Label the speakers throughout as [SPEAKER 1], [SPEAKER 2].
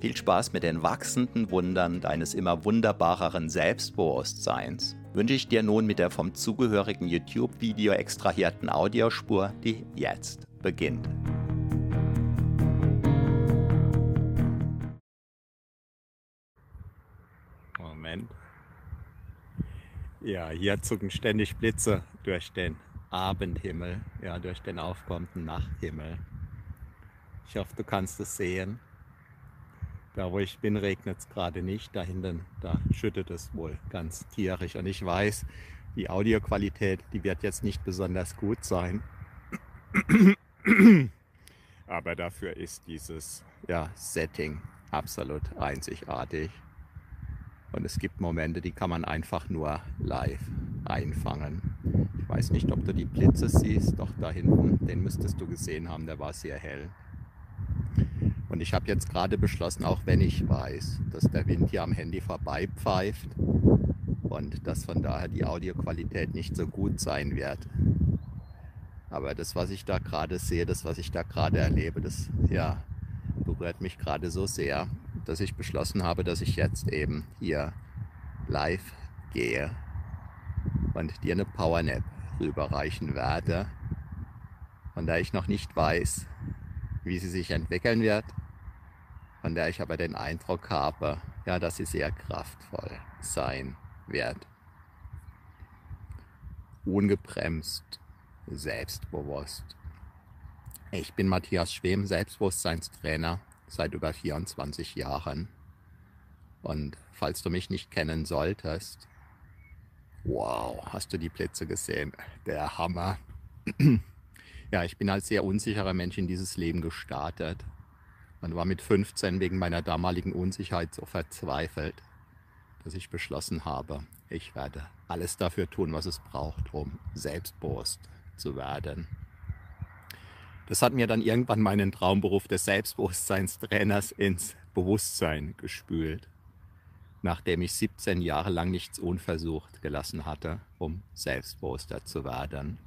[SPEAKER 1] Viel Spaß mit den wachsenden Wundern deines immer wunderbareren Selbstbewusstseins wünsche ich dir nun mit der vom zugehörigen YouTube-Video extrahierten Audiospur, die jetzt beginnt. Moment. Ja, hier zucken ständig Blitze durch den Abendhimmel, ja, durch den aufkommenden Nachthimmel. Ich hoffe, du kannst es sehen. Da wo ich bin, regnet es gerade nicht. Da hinten, da schüttet es wohl ganz tierisch. Und ich weiß, die Audioqualität, die wird jetzt nicht besonders gut sein. Aber dafür ist dieses ja, Setting absolut einzigartig. Und es gibt Momente, die kann man einfach nur live einfangen. Ich weiß nicht, ob du die Blitze siehst, doch da hinten, den müsstest du gesehen haben, der war sehr hell. Und ich habe jetzt gerade beschlossen, auch wenn ich weiß, dass der Wind hier am Handy vorbei pfeift und dass von daher die Audioqualität nicht so gut sein wird. Aber das, was ich da gerade sehe, das, was ich da gerade erlebe, das ja, berührt mich gerade so sehr, dass ich beschlossen habe, dass ich jetzt eben hier live gehe und dir eine Powernap rüberreichen werde, von der ich noch nicht weiß, wie sie sich entwickeln wird, von der ich aber den Eindruck habe, ja, dass sie sehr kraftvoll sein wird. Ungebremst, selbstbewusst. Ich bin Matthias Schwem, Selbstbewusstseinstrainer seit über 24 Jahren. Und falls du mich nicht kennen solltest, wow, hast du die Blitze gesehen? Der Hammer. ja, ich bin als sehr unsicherer Mensch in dieses Leben gestartet und war mit 15 wegen meiner damaligen Unsicherheit so verzweifelt, dass ich beschlossen habe, ich werde alles dafür tun, was es braucht, um selbstbewusst zu werden. Das hat mir dann irgendwann meinen Traumberuf des Selbstbewusstseinstrainers ins Bewusstsein gespült, nachdem ich 17 Jahre lang nichts unversucht gelassen hatte, um selbstbewusster zu werden.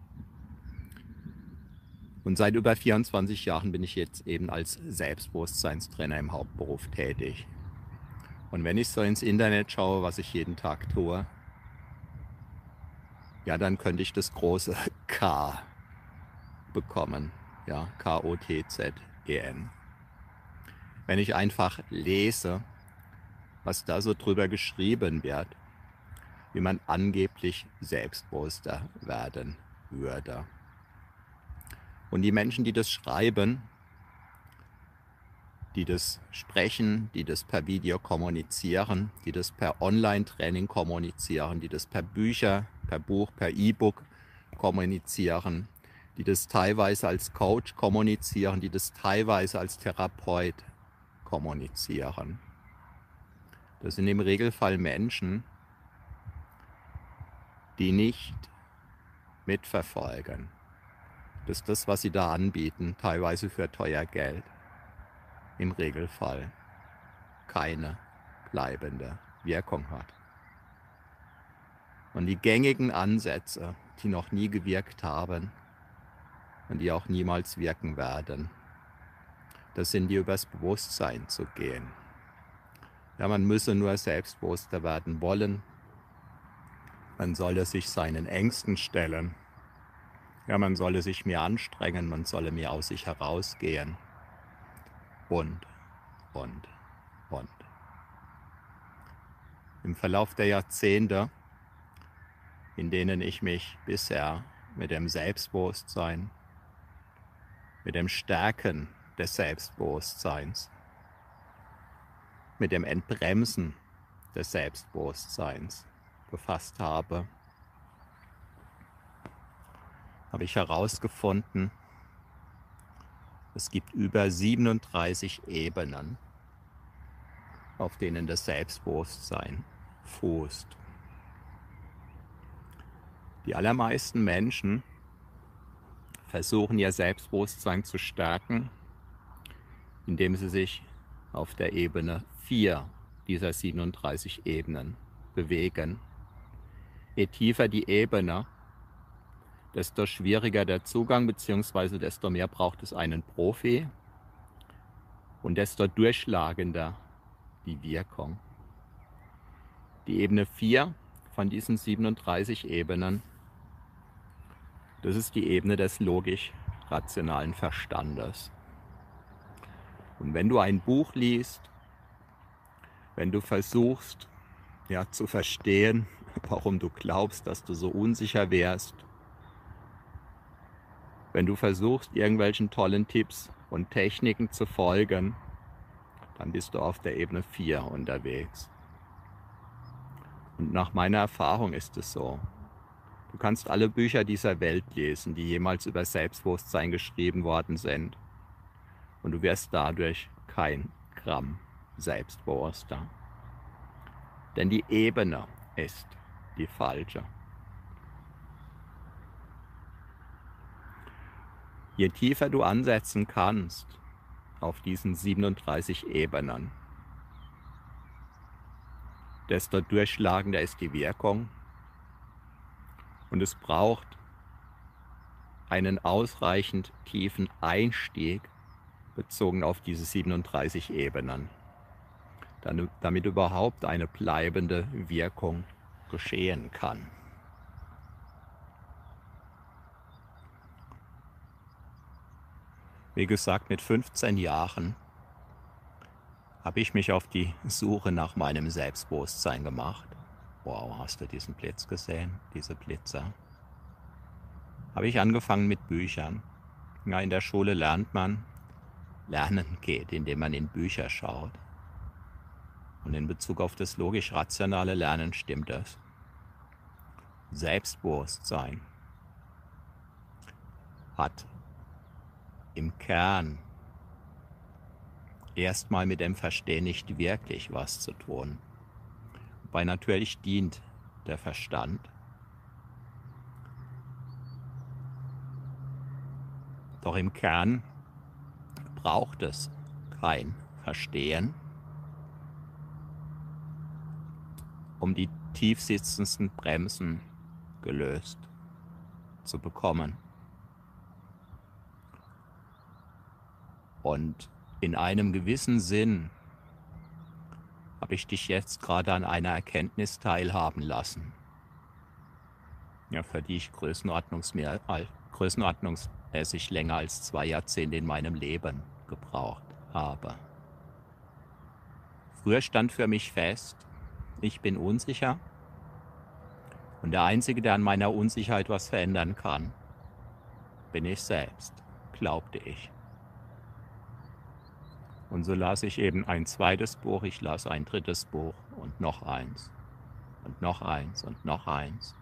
[SPEAKER 1] Und seit über 24 Jahren bin ich jetzt eben als Selbstbewusstseinstrainer im Hauptberuf tätig. Und wenn ich so ins Internet schaue, was ich jeden Tag tue, ja, dann könnte ich das große K bekommen ja, K-O-T-Z-E-N. Wenn ich einfach lese, was da so drüber geschrieben wird, wie man angeblich selbstbewusster werden würde. Und die Menschen, die das schreiben, die das sprechen, die das per Video kommunizieren, die das per Online-Training kommunizieren, die das per Bücher, per Buch, per E-Book kommunizieren, die das teilweise als Coach kommunizieren, die das teilweise als Therapeut kommunizieren. Das sind im Regelfall Menschen, die nicht mitverfolgen, dass das, was sie da anbieten, teilweise für teuer Geld, im Regelfall keine bleibende Wirkung hat. Und die gängigen Ansätze, die noch nie gewirkt haben, und die auch niemals wirken werden. Das sind die übers Bewusstsein zu gehen. Ja, man müsse nur selbstbewusster werden wollen. Man solle sich seinen Ängsten stellen. Ja, man solle sich mehr anstrengen, man solle mehr aus sich herausgehen. Und, und, und. Im Verlauf der Jahrzehnte, in denen ich mich bisher mit dem Selbstbewusstsein mit dem Stärken des Selbstbewusstseins, mit dem Entbremsen des Selbstbewusstseins befasst habe, habe ich herausgefunden, es gibt über 37 Ebenen, auf denen das Selbstbewusstsein fußt. Die allermeisten Menschen versuchen ihr Selbstbewusstsein zu stärken, indem sie sich auf der Ebene 4 dieser 37 Ebenen bewegen. Je tiefer die Ebene, desto schwieriger der Zugang, beziehungsweise desto mehr braucht es einen Profi und desto durchschlagender die Wirkung. Die Ebene 4 von diesen 37 Ebenen das ist die Ebene des logisch-rationalen Verstandes. Und wenn du ein Buch liest, wenn du versuchst ja, zu verstehen, warum du glaubst, dass du so unsicher wärst, wenn du versuchst, irgendwelchen tollen Tipps und Techniken zu folgen, dann bist du auf der Ebene 4 unterwegs. Und nach meiner Erfahrung ist es so. Du kannst alle Bücher dieser Welt lesen, die jemals über Selbstbewusstsein geschrieben worden sind. Und du wirst dadurch kein Gramm selbstbewusster. Denn die Ebene ist die falsche. Je tiefer du ansetzen kannst auf diesen 37 Ebenen, desto durchschlagender ist die Wirkung und es braucht einen ausreichend tiefen Einstieg bezogen auf diese 37 Ebenen, damit überhaupt eine bleibende Wirkung geschehen kann. Wie gesagt, mit 15 Jahren habe ich mich auf die Suche nach meinem Selbstbewusstsein gemacht. Wow, hast du diesen Blitz gesehen? Diese Blitze. Habe ich angefangen mit Büchern. Ja, in der Schule lernt man. Lernen geht, indem man in Bücher schaut. Und in Bezug auf das logisch-rationale Lernen stimmt das. Selbstbewusstsein hat im Kern erstmal mit dem Verstehen nicht wirklich was zu tun. Wobei natürlich dient der Verstand. Doch im Kern braucht es kein Verstehen, um die tiefsitzendsten Bremsen gelöst zu bekommen. Und in einem gewissen Sinn habe ich dich jetzt gerade an einer Erkenntnis teilhaben lassen, ja, für die ich größenordnungsmäßig länger als zwei Jahrzehnte in meinem Leben gebraucht habe. Früher stand für mich fest, ich bin unsicher und der Einzige, der an meiner Unsicherheit was verändern kann, bin ich selbst, glaubte ich. Und so las ich eben ein zweites Buch, ich las ein drittes Buch und noch eins und noch eins und noch eins.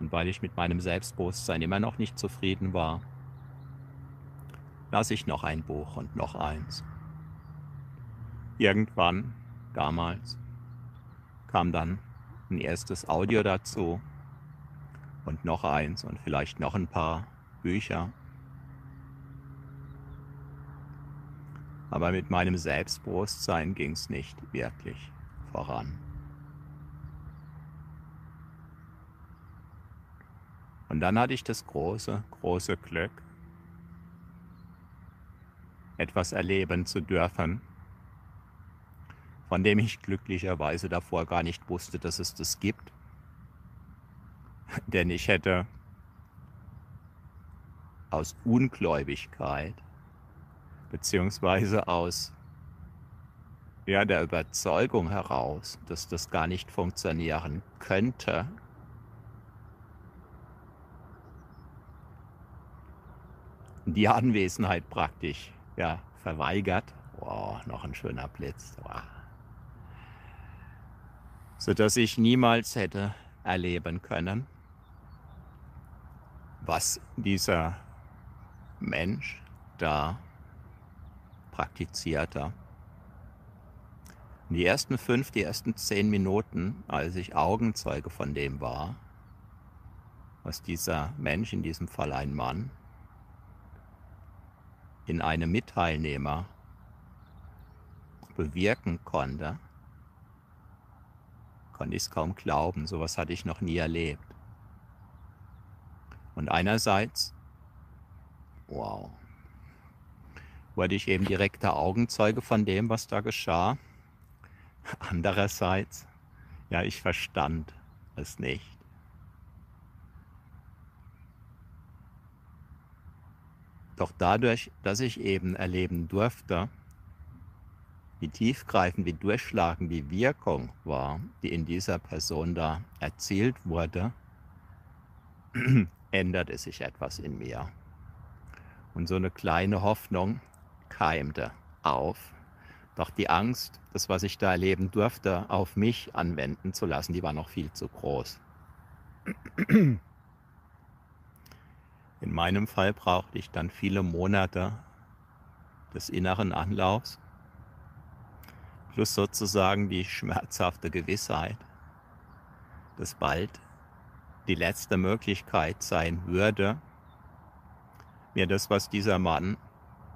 [SPEAKER 1] Und weil ich mit meinem Selbstbewusstsein immer noch nicht zufrieden war, las ich noch ein Buch und noch eins. Irgendwann, damals, kam dann ein erstes Audio dazu und noch eins und vielleicht noch ein paar Bücher. Aber mit meinem Selbstbewusstsein ging es nicht wirklich voran. Und dann hatte ich das große, große Glück, etwas erleben zu dürfen, von dem ich glücklicherweise davor gar nicht wusste, dass es das gibt. Denn ich hätte aus Ungläubigkeit beziehungsweise aus ja, der Überzeugung heraus, dass das gar nicht funktionieren könnte, die Anwesenheit praktisch ja, verweigert. Wow, noch ein schöner Blitz. Wow. Sodass ich niemals hätte erleben können, was dieser Mensch da praktizierter. Die ersten fünf, die ersten zehn Minuten, als ich Augenzeuge von dem war, was dieser Mensch, in diesem Fall ein Mann, in einem Mitteilnehmer bewirken konnte, konnte ich es kaum glauben. Sowas hatte ich noch nie erlebt. Und einerseits, wow, wurde ich eben direkter Augenzeuge von dem, was da geschah. Andererseits, ja, ich verstand es nicht. Doch dadurch, dass ich eben erleben durfte, wie tiefgreifend, wie durchschlagend die Wirkung war, die in dieser Person da erzielt wurde, änderte sich etwas in mir. Und so eine kleine Hoffnung, keimte auf. Doch die Angst, das, was ich da erleben durfte, auf mich anwenden zu lassen, die war noch viel zu groß. In meinem Fall brauchte ich dann viele Monate des inneren Anlaufs, plus sozusagen die schmerzhafte Gewissheit, dass bald die letzte Möglichkeit sein würde, mir das, was dieser Mann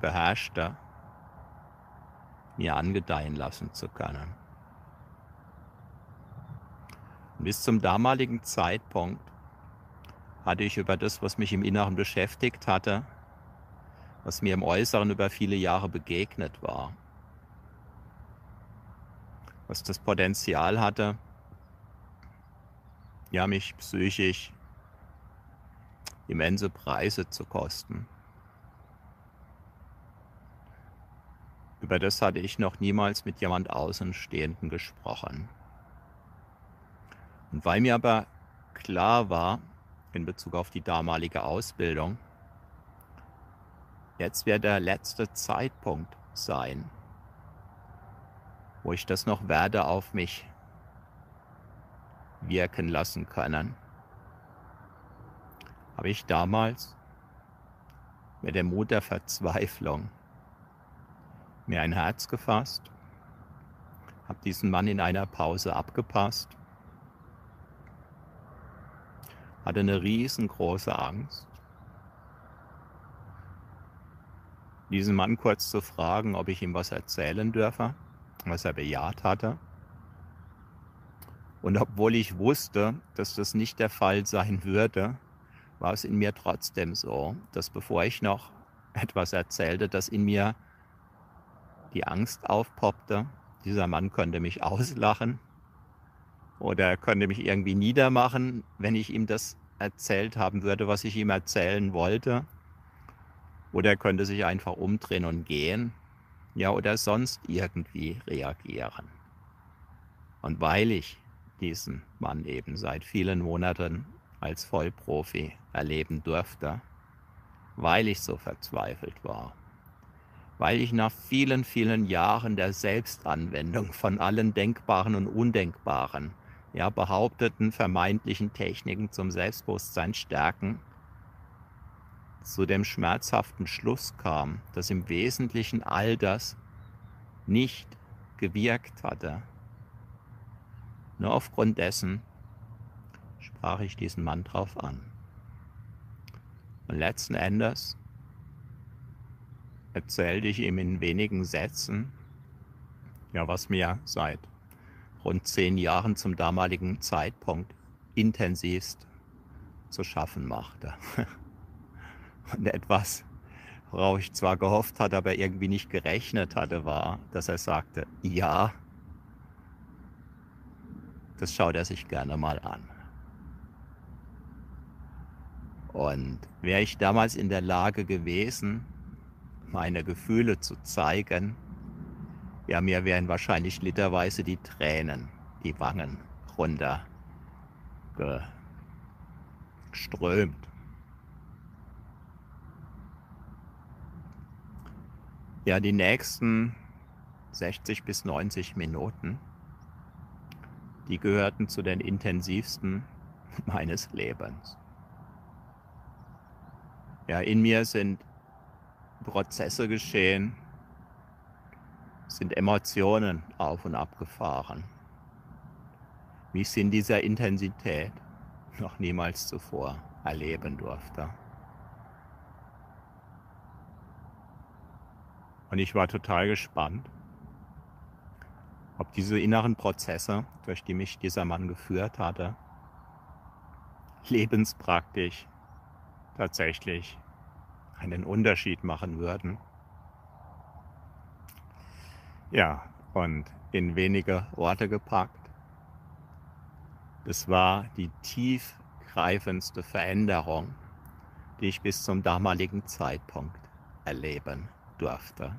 [SPEAKER 1] beherrschter mir angedeihen lassen zu können. Und bis zum damaligen Zeitpunkt hatte ich über das, was mich im Inneren beschäftigt hatte, was mir im Äußeren über viele Jahre begegnet war, was das Potenzial hatte, ja, mich psychisch immense Preise zu kosten. Über das hatte ich noch niemals mit jemand Außenstehenden gesprochen. Und weil mir aber klar war, in Bezug auf die damalige Ausbildung, jetzt wird der letzte Zeitpunkt sein, wo ich das noch werde auf mich wirken lassen können, habe ich damals mit dem Mut der Verzweiflung mir ein Herz gefasst, habe diesen Mann in einer Pause abgepasst, hatte eine riesengroße Angst, diesen Mann kurz zu fragen, ob ich ihm was erzählen dürfe, was er bejaht hatte. Und obwohl ich wusste, dass das nicht der Fall sein würde, war es in mir trotzdem so, dass bevor ich noch etwas erzählte, dass in mir die Angst aufpoppte, dieser Mann könnte mich auslachen oder er könnte mich irgendwie niedermachen, wenn ich ihm das erzählt haben würde, was ich ihm erzählen wollte. Oder er könnte sich einfach umdrehen und gehen. Ja, oder sonst irgendwie reagieren. Und weil ich diesen Mann eben seit vielen Monaten als Vollprofi erleben durfte, weil ich so verzweifelt war, weil ich nach vielen, vielen Jahren der Selbstanwendung von allen denkbaren und undenkbaren, ja behaupteten vermeintlichen Techniken zum Selbstbewusstsein stärken, zu dem schmerzhaften Schluss kam, dass im Wesentlichen all das nicht gewirkt hatte. Nur aufgrund dessen sprach ich diesen Mann drauf an. Und letzten Endes erzählte ich ihm in wenigen Sätzen, ja, was mir seit rund zehn Jahren zum damaligen Zeitpunkt intensivst zu schaffen machte. Und etwas, worauf ich zwar gehofft hatte, aber irgendwie nicht gerechnet hatte, war, dass er sagte, ja, das schaut er sich gerne mal an. Und wäre ich damals in der Lage gewesen, meine Gefühle zu zeigen, ja, mir wären wahrscheinlich literweise die Tränen, die Wangen runter geströmt. Ja, die nächsten 60 bis 90 Minuten, die gehörten zu den intensivsten meines Lebens. Ja, in mir sind Prozesse geschehen, sind Emotionen auf und ab gefahren, wie ich sie in dieser Intensität noch niemals zuvor erleben durfte. Und ich war total gespannt, ob diese inneren Prozesse, durch die mich dieser Mann geführt hatte, lebenspraktisch tatsächlich einen Unterschied machen würden. Ja, und in wenige Worte gepackt. Es war die tiefgreifendste Veränderung, die ich bis zum damaligen Zeitpunkt erleben durfte.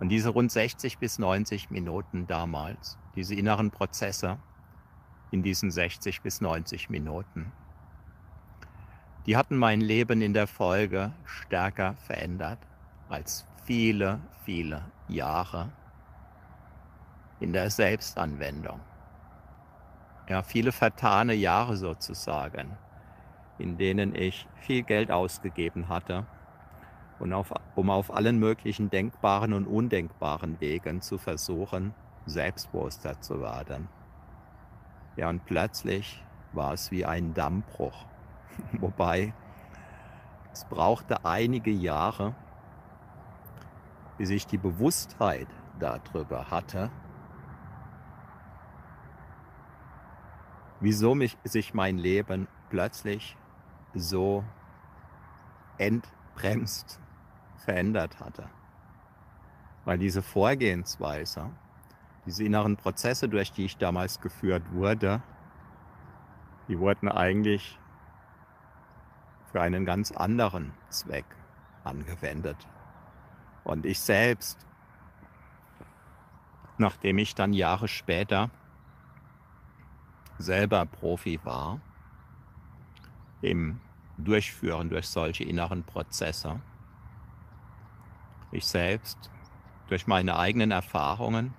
[SPEAKER 1] Und diese rund 60 bis 90 Minuten damals, diese inneren Prozesse in diesen 60 bis 90 Minuten, die hatten mein Leben in der Folge stärker verändert als viele, viele Jahre in der Selbstanwendung. Ja, viele vertane Jahre sozusagen, in denen ich viel Geld ausgegeben hatte, und auf, um auf allen möglichen denkbaren und undenkbaren Wegen zu versuchen, selbstbewusster zu werden. Ja, und plötzlich war es wie ein Dammbruch. Wobei es brauchte einige Jahre, bis ich die Bewusstheit darüber hatte, wieso mich, sich mein Leben plötzlich so entbremst verändert hatte. Weil diese Vorgehensweise, diese inneren Prozesse, durch die ich damals geführt wurde, die wurden eigentlich für einen ganz anderen Zweck angewendet. Und ich selbst, nachdem ich dann Jahre später selber Profi war, im Durchführen durch solche inneren Prozesse, ich selbst durch meine eigenen Erfahrungen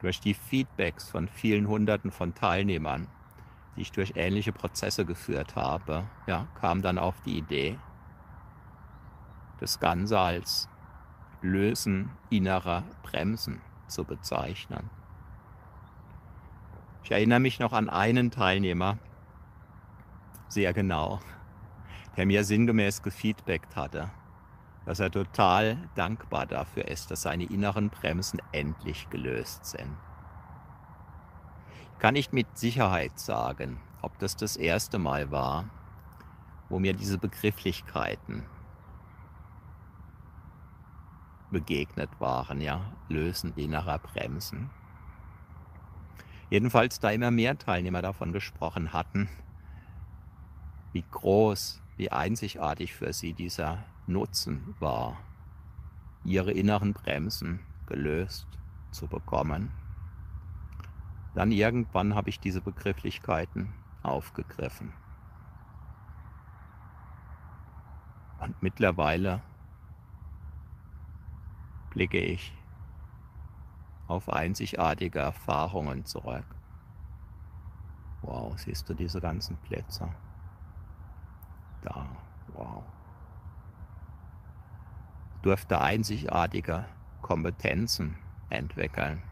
[SPEAKER 1] durch die Feedbacks von vielen Hunderten von Teilnehmern, die ich durch ähnliche Prozesse geführt habe, ja, kam dann auf die Idee, das Ganze als Lösen innerer Bremsen zu bezeichnen. Ich erinnere mich noch an einen Teilnehmer sehr genau, der mir sinngemäß gefeedbackt hatte, dass er total dankbar dafür ist, dass seine inneren Bremsen endlich gelöst sind. Ich kann nicht mit Sicherheit sagen, ob das das erste Mal war, wo mir diese Begrifflichkeiten begegnet waren, ja, Lösen innerer Bremsen. Jedenfalls, da immer mehr Teilnehmer davon gesprochen hatten, wie groß, wie einzigartig für sie dieser Nutzen war, ihre inneren Bremsen gelöst zu bekommen. Dann irgendwann habe ich diese Begrifflichkeiten aufgegriffen. Und mittlerweile blicke ich auf einzigartige Erfahrungen zurück. Wow, siehst du diese ganzen Plätze? Da, wow. Ich durfte einzigartige Kompetenzen entwickeln.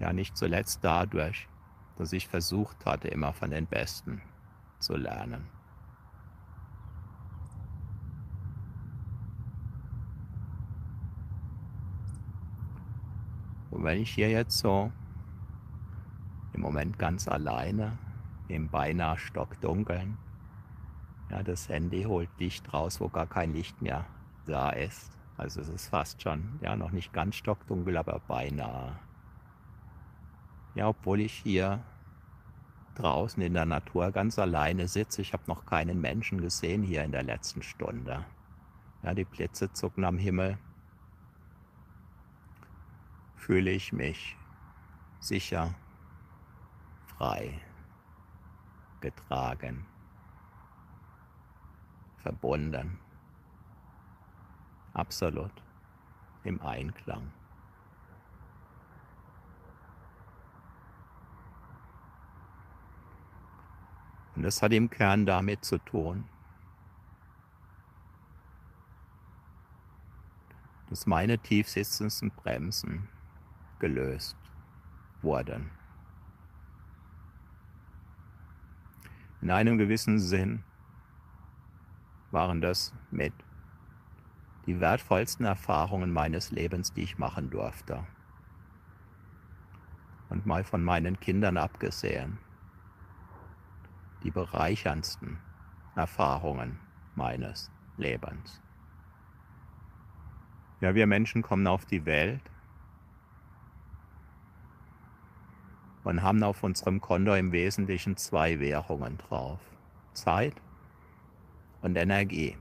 [SPEAKER 1] Ja, nicht zuletzt dadurch, dass ich versucht hatte, immer von den Besten zu lernen. Und wenn ich hier jetzt so im Moment ganz alleine im beinahe stockdunkeln, ja, das Handy holt Licht raus, wo gar kein Licht mehr da ist. Also es ist fast schon, ja, noch nicht ganz stockdunkel, aber beinahe. Ja, obwohl ich hier draußen in der Natur ganz alleine sitze. Ich habe noch keinen Menschen gesehen hier in der letzten Stunde. Ja, die Blitze zucken am Himmel fühle ich mich sicher, frei, getragen, verbunden, absolut im Einklang. Und das hat im Kern damit zu tun, dass meine tief sitzenden Bremsen gelöst wurden. In einem gewissen Sinn waren das mit die wertvollsten Erfahrungen meines Lebens, die ich machen durfte. Und mal von meinen Kindern abgesehen, die bereicherndsten Erfahrungen meines Lebens. Ja, wir Menschen kommen auf die Welt und haben auf unserem Konto im Wesentlichen zwei Währungen drauf. Zeit und Energie.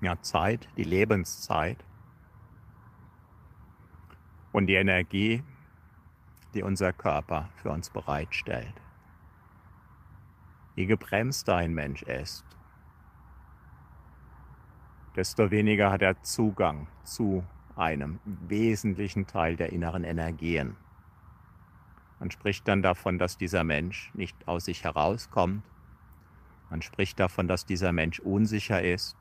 [SPEAKER 1] Ja, Zeit, die Lebenszeit und die Energie, die unser Körper für uns bereitstellt. Je gebremster ein Mensch ist, desto weniger hat er Zugang zu einem wesentlichen Teil der inneren Energien. Man spricht dann davon, dass dieser Mensch nicht aus sich herauskommt. Man spricht davon, dass dieser Mensch unsicher ist.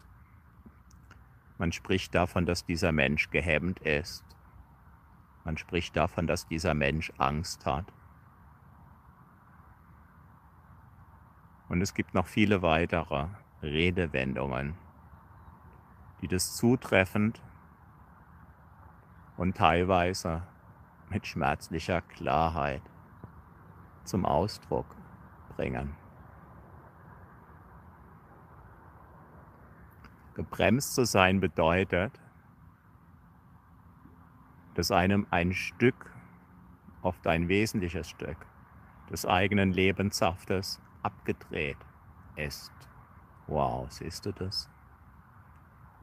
[SPEAKER 1] Man spricht davon, dass dieser Mensch gehemmt ist. Man spricht davon, dass dieser Mensch Angst hat. Und es gibt noch viele weitere Redewendungen, die das zutreffend und teilweise mit schmerzlicher Klarheit zum Ausdruck bringen. Gebremst zu sein bedeutet, dass einem ein Stück, oft ein wesentliches Stück, des eigenen Lebenssaftes abgedreht ist. Wow, siehst du das?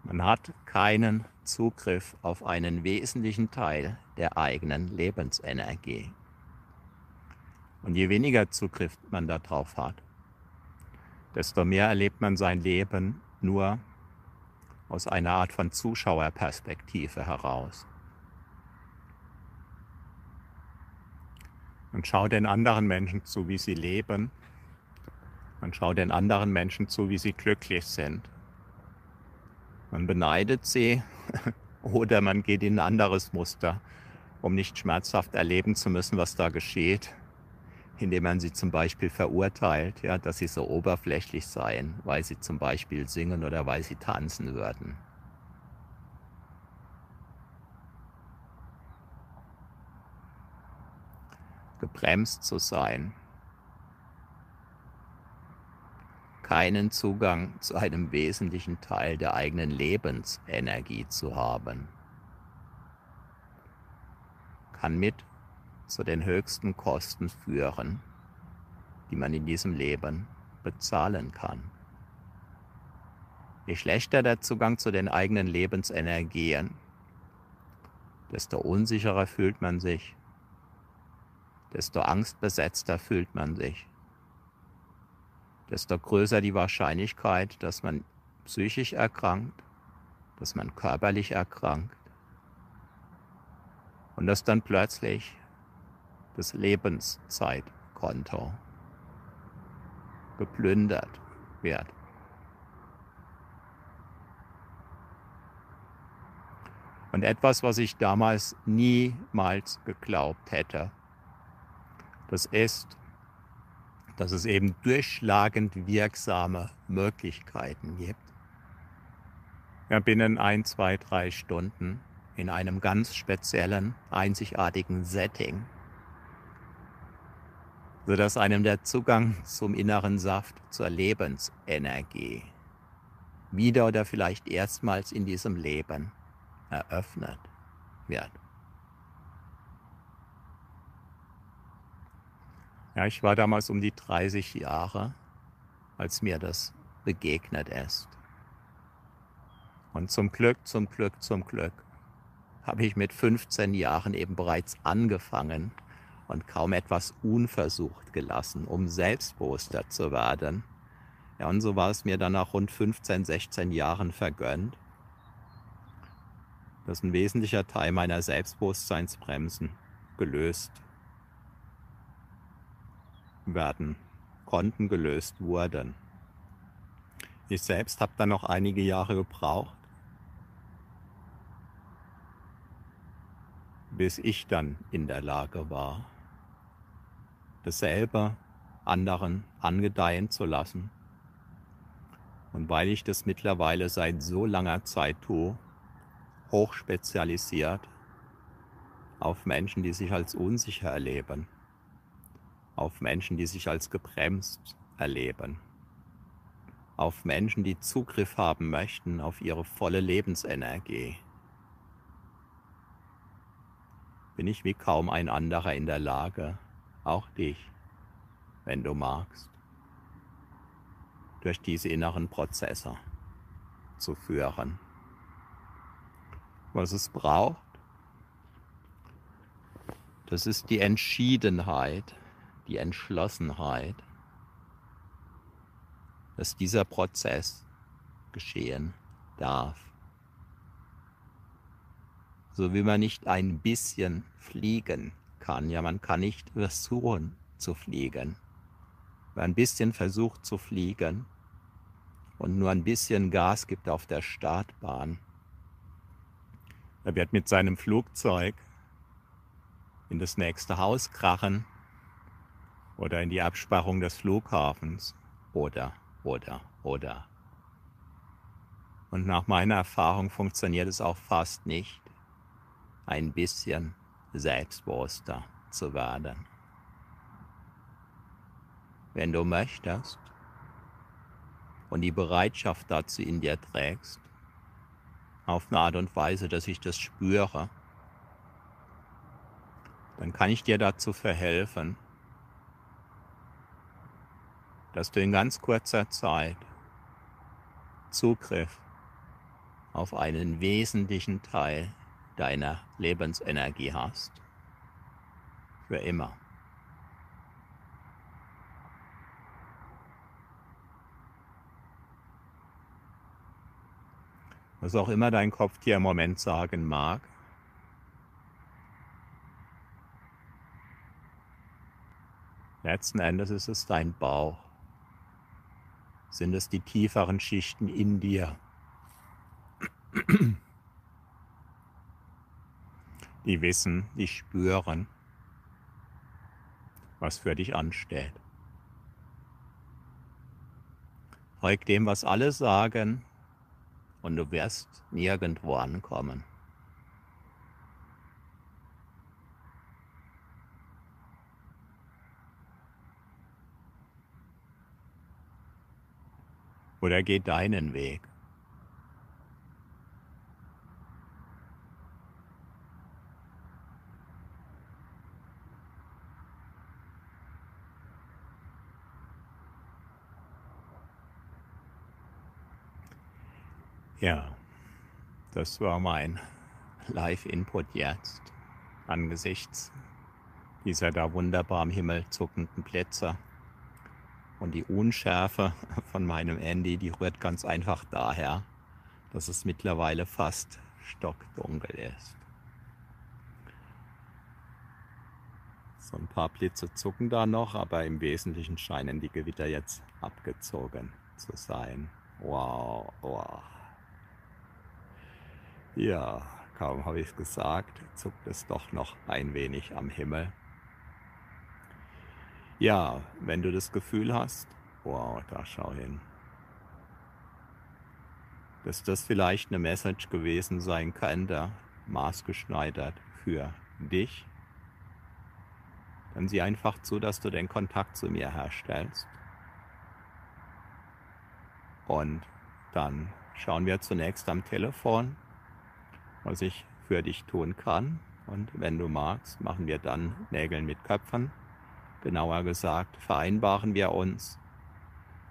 [SPEAKER 1] Man hat keinen Zugriff auf einen wesentlichen Teil der eigenen Lebensenergie. Und je weniger Zugriff man darauf hat, desto mehr erlebt man sein Leben nur aus einer Art von Zuschauerperspektive heraus. Man schaut den anderen Menschen zu, wie sie leben. Man schaut den anderen Menschen zu, wie sie glücklich sind. Man beneidet sie oder man geht in ein anderes Muster, um nicht schmerzhaft erleben zu müssen, was da geschieht, indem man sie zum Beispiel verurteilt, ja, dass sie so oberflächlich seien, weil sie zum Beispiel singen oder weil sie tanzen würden. Gebremst zu sein, keinen Zugang zu einem wesentlichen Teil der eigenen Lebensenergie zu haben, kann mit zu den höchsten Kosten führen, die man in diesem Leben bezahlen kann. Je schlechter der Zugang zu den eigenen Lebensenergien, desto unsicherer fühlt man sich, desto angstbesetzter fühlt man sich desto größer die Wahrscheinlichkeit, dass man psychisch erkrankt, dass man körperlich erkrankt und dass dann plötzlich das Lebenszeitkonto geplündert wird. Und etwas, was ich damals niemals geglaubt hätte, das ist, dass es eben durchschlagend wirksame Möglichkeiten gibt. Ja, binnen ein, zwei, drei Stunden in einem ganz speziellen, einzigartigen Setting, sodass einem der Zugang zum inneren Saft, zur Lebensenergie wieder oder vielleicht erstmals in diesem Leben eröffnet wird. Ja, ich war damals um die 30 Jahre, als mir das begegnet ist. Und zum Glück, zum Glück, zum Glück habe ich mit 15 Jahren eben bereits angefangen und kaum etwas unversucht gelassen, um selbstbewusster zu werden. Ja, und so war es mir dann nach rund 15, 16 Jahren vergönnt, dass ein wesentlicher Teil meiner Selbstbewusstseinsbremsen gelöst werden konnten, gelöst wurden. Ich selbst habe dann noch einige Jahre gebraucht, bis ich dann in der Lage war, dasselbe anderen angedeihen zu lassen. Und weil ich das mittlerweile seit so langer Zeit tue, hochspezialisiert auf Menschen, die sich als unsicher erleben, auf Menschen, die sich als gebremst erleben, auf Menschen, die Zugriff haben möchten auf ihre volle Lebensenergie. Bin ich wie kaum ein anderer in der Lage, auch dich, wenn du magst, durch diese inneren Prozesse zu führen. Was es braucht, das ist die Entschiedenheit, die Entschlossenheit, dass dieser Prozess geschehen darf. So wie man nicht ein bisschen fliegen kann. Ja, man kann nicht versuchen zu fliegen. Wer ein bisschen versucht zu fliegen und nur ein bisschen Gas gibt auf der Startbahn, er wird mit seinem Flugzeug in das nächste Haus krachen oder in die Absperrung des Flughafens oder, oder, oder. Und nach meiner Erfahrung funktioniert es auch fast nicht, ein bisschen selbstbewusster zu werden. Wenn du möchtest und die Bereitschaft dazu in dir trägst, auf eine Art und Weise, dass ich das spüre, dann kann ich dir dazu verhelfen, dass du in ganz kurzer Zeit Zugriff auf einen wesentlichen Teil deiner Lebensenergie hast. Für immer. Was auch immer dein Kopf dir im Moment sagen mag, Letzten Endes ist es dein Bauch. Sind es die tieferen Schichten in dir, die wissen, die spüren, was für dich ansteht. Folg dem, was alle sagen, und du wirst nirgendwo ankommen. Oder geh deinen Weg. Ja, das war mein Live-Input jetzt angesichts dieser da wunderbar am Himmel zuckenden Plätze. Und die Unschärfe von meinem Handy, die rührt ganz einfach daher, dass es mittlerweile fast stockdunkel ist. So ein paar Blitze zucken da noch, aber im Wesentlichen scheinen die Gewitter jetzt abgezogen zu sein. Wow, wow. Ja, kaum habe ich es gesagt, zuckt es doch noch ein wenig am Himmel. Ja, wenn du das Gefühl hast, wow, da schau hin, dass das vielleicht eine Message gewesen sein könnte, maßgeschneidert für dich, dann sieh einfach zu, dass du den Kontakt zu mir herstellst. Und dann schauen wir zunächst am Telefon was ich für dich tun kann. Und wenn du magst, machen wir dann Nägel mit Köpfen. Genauer gesagt, vereinbaren wir uns,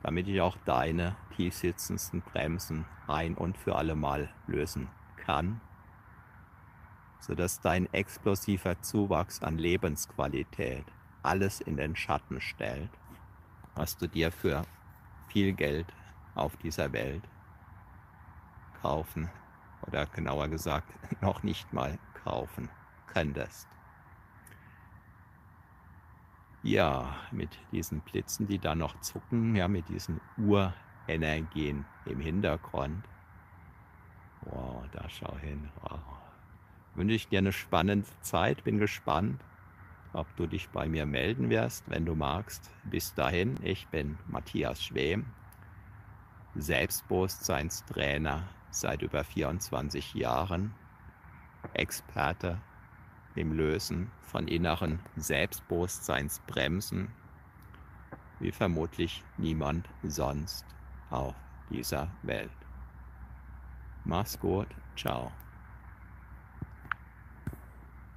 [SPEAKER 1] damit ich auch deine tiefsitzendsten Bremsen ein und für alle Mal lösen kann, sodass dein explosiver Zuwachs an Lebensqualität alles in den Schatten stellt, was du dir für viel Geld auf dieser Welt kaufen oder genauer gesagt noch nicht mal kaufen könntest. Ja, mit diesen Blitzen, die da noch zucken, ja, mit diesen Urenergien im Hintergrund. Wow, da schau hin. Wow. Wünsche ich dir eine spannende Zeit, bin gespannt, ob du dich bei mir melden wirst, wenn du magst. Bis dahin, ich bin Matthias Schwem, Selbstbewusstseinstrainer seit über 24 Jahren Experte im Lösen von inneren Selbstbewusstseinsbremsen, wie vermutlich niemand sonst auf dieser Welt. Mach's gut, ciao.